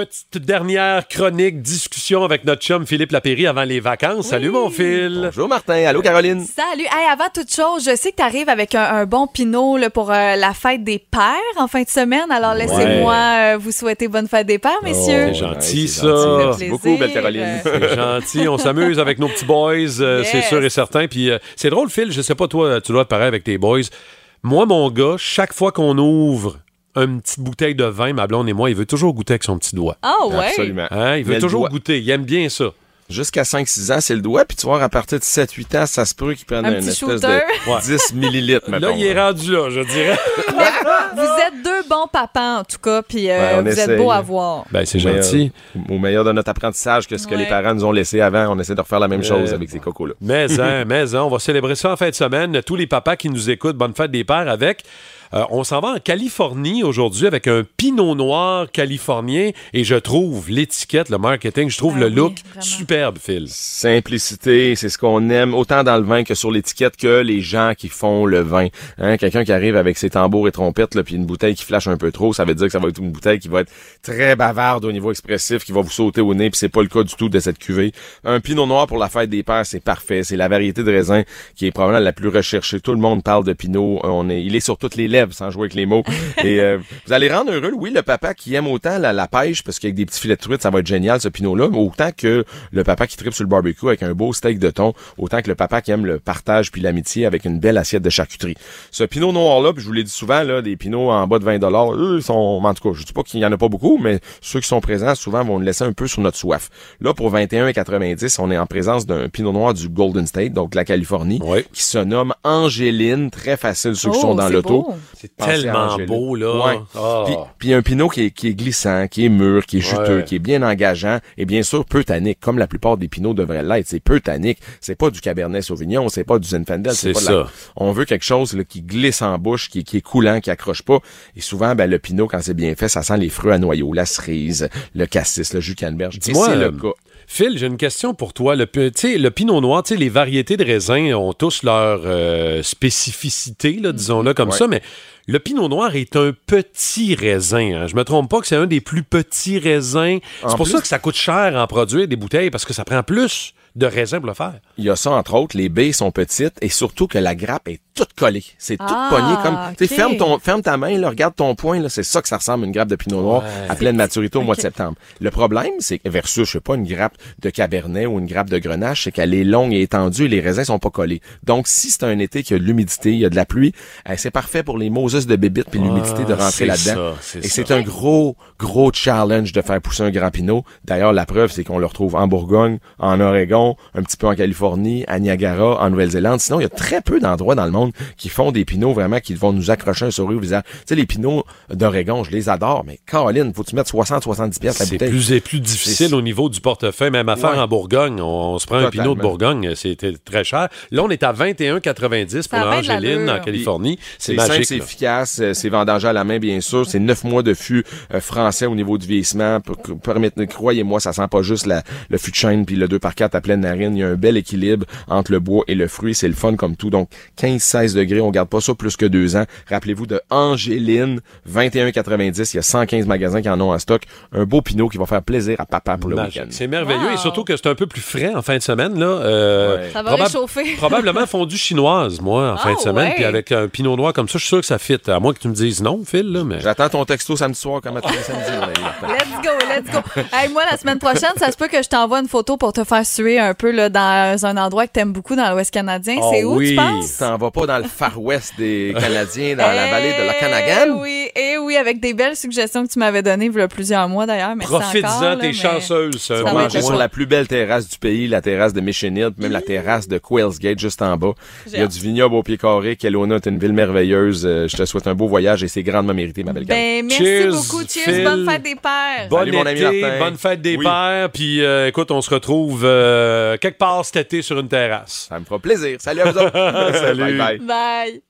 Petite dernière chronique, discussion avec notre chum Philippe Lapéry avant les vacances. Salut mon Phil. Bonjour Martin. Allô Caroline. Salut. Hey, avant toute chose, je sais que tu arrives avec un, un bon pinot là, pour euh, la fête des pères en fin de semaine. Alors laissez-moi euh, vous souhaiter bonne fête des pères, messieurs. c'est gentil, Ouais, ça. gentil. Merci beaucoup, belle Caroline. C'est gentil, on s'amuse avec nos petits boys, euh, c'est sûr et certain. Puis euh, c'est drôle, Phil, je sais pas toi, tu dois être pareil avec tes boys. Moi, mon gars, chaque fois qu'on ouvre une petite bouteille de vin, ma blonde et moi, il veut toujours goûter avec son petit doigt. Ah ouais? Absolument. Hein, Il veut Mais toujours doigt- goûter, il aime bien ça. Jusqu'à 5-6 ans, c'est le doigt. Puis tu vois, à partir de 7-8 ans, ça se peut qu'ils prennent Un une espèce shooter. de Ouais. 10 millilitres, mettons. Là, il est rendu là, je dirais. Vous êtes deux bons papas, en tout cas, puis euh, Ouais, vous êtes beaux à voir. Ben, c'est gentil. euh, au meilleur de notre apprentissage que ce que Ouais. les parents nous ont laissé avant, on essaie de refaire la même chose avec ces cocos-là. Mais, hein, mais, hein, on va célébrer ça en fin de semaine. Tous les papas qui nous écoutent, bonne fête des pères avec. Euh, on s'en va en Californie aujourd'hui avec un pinot noir californien et je trouve l'étiquette, le marketing, je trouve Ah le oui, look vraiment. superbe, Phil. Simplicité, c'est ce qu'on aime autant dans le vin que sur l'étiquette que les gens qui font le vin. Hein, quelqu'un qui arrive avec ses tambours et trompettes là, puis une bouteille qui flash un peu trop, ça veut dire que ça va être une bouteille qui va être très bavarde au niveau expressif, qui va vous sauter au nez, puis c'est pas le cas du tout de cette cuvée. Un pinot noir pour la fête des pères, c'est parfait, c'est la variété de raisin qui est probablement la plus recherchée. Tout le monde parle de pinot, on est il est sur toutes les lèvres sans jouer avec les mots. et euh, vous allez rendre heureux oui, le papa qui aime autant la, la pêche parce qu'avec des petits filets de truite, ça va être génial ce pinot là, autant que le papa qui tripe sur le barbecue avec un beau steak de thon, autant que le papa qui aime le partage puis l'amitié avec une belle assiette de charcuterie. Ce pinot noir-là, puis je vous l'ai dit souvent, là, des pinots en bas de 20 dollars, eux, ils sont, en tout cas, je dis pas qu'il y en a pas beaucoup, mais ceux qui sont présents, souvent, vont nous laisser un peu sur notre soif. Là, pour 21,90, on est en présence d'un pinot noir du Golden State, donc la Californie, Oui. qui se nomme Angéline, très facile, ceux qui Oh, sont dans c'est l'auto. C'est tellement beau, là. Ouais. Ah. Puis, puis un pinot qui est, qui est glissant, qui est mûr, qui est juteux, Ouais. qui est bien engageant et bien sûr peu tannique, comme la plupart des pinots devraient l'être. C'est peu tannique. C'est pas du Cabernet Sauvignon, c'est pas du Zinfandel. C'est ça. la- On veut quelque chose là, qui glisse en bouche, qui, qui est coulant, qui accroche pas. Et souvent, ben, le pinot, quand c'est bien fait, ça sent les fruits à noyaux, la cerise, le cassis, le jus canneberge. Dis-moi, c'est euh, le cas. Phil, j'ai une question pour toi. Le, pinot noir, les variétés de raisins ont tous leur euh, spécificité, là, disons-le comme Ouais. ça, mais le pinot noir est un petit raisin. hein. Je me trompe pas que c'est un des plus petits raisins. C'est pour plus- ça que ça coûte cher en produire des bouteilles, parce que ça prend plus de raisins pour le faire. Il y a ça, entre autres, les baies sont petites et surtout que la grappe est toute collée. C'est toute Ah, pognée comme, tu ferme ton, ferme ta main, là, regarde ton poing, là, c'est ça que ça ressemble à une grappe de pinot noir à pleine maturité au mois de septembre. Le problème, c'est que versus, je sais pas, une grappe de cabernet ou une grappe de grenache, c'est qu'elle est longue et étendue et les raisins sont pas collés. Donc, si c'est un été qui a de l'humidité, il y a de la pluie, eh, c'est parfait pour les Moses de bébite puis l'humidité de Ah, rentrer là-dedans. Et c'est un gros, gros challenge de faire pousser un grand pinot. D'ailleurs, la preuve, c'est qu'on le retrouve en Bourgogne, en Oregon, un petit peu en Californie, à Niagara, en Nouvelle-Zélande. Sinon, il y a très peu d'endroits dans le monde qui font des pinots vraiment qui vont nous accrocher un sourire au visage. Tu sais, les pinots d'Oregon, je les adore, mais Caroline, faut-tu mettre 60-70 pièces la C'est bouteille? plus et plus difficile C'est- au niveau du portefeuille. Même affaire Ouais. en Bourgogne. On, on se prend un pinot de. Bourgogne, c'était très cher. Là, on est à 21,90 pour l'allure. en Californie. C'est C'est magique. c'est efficace, euh, c'est vendangé à la main, bien sûr. C'est neuf mois de fût euh, français au niveau du vieillissement. Croyez-moi, ça sent pas juste la- le fût de chêne puis le 2 par 4 à pleine narine. Il y a un bel équilibre entre le bois et le fruit. C'est le fun comme tout. Donc, 15-16 degrés, on garde pas ça plus que deux ans. Rappelez-vous de Angéline, 21,90. Il y a 115 magasins qui en ont en stock. Un beau pinot qui va faire plaisir à papa pour le Magique. week-end. C'est merveilleux Wow. et surtout que c'est un peu plus frais en fin de semaine. Là. Euh, Ouais. Ça va probab- réchauffer. Probablement fondue chinoise, moi, en fin de Ah, semaine. ouais. Puis avec un pinot noir comme ça, je suis sûr que ça fit. À moins que tu me dises non, Phil. Là, mais... J'attends ton texto samedi soir comme à tous les samedis. Let's go, let's go. Hey, moi, la semaine prochaine, ça se peut que je t'envoie une photo pour te faire suer un peu là, dans un endroit que t'aimes beaucoup dans l'Ouest canadien. Oh C'est où, oui. tu penses? T'en vas pas dans le Far West des Canadiens, dans la vallée de la Eh Canagan? Oui, et oui, avec des belles suggestions que tu m'avais données il y a plusieurs mois d'ailleurs. Profites-en, t'es chanceuse. Ça On va sur la plus belle terrasse du pays, la terrasse de puis même la terrasse de Quails Gate juste en bas. Il y a du vignoble au pied carré. Kelowna est une ville merveilleuse. Euh, Je te souhaite un beau voyage et c'est grandement mérité, ma belle. Ben, merci Cheers, beaucoup. Cheers, Phil. bonne fête des pères. Bon Salut, mon ami Martin. bonne fête des Oui. pères. Puis euh, écoute, on se retrouve euh, quelque part cet été sur une terrasse. Ça me fera plaisir. Salut à vous autres. Salut. Bye bye. Bye.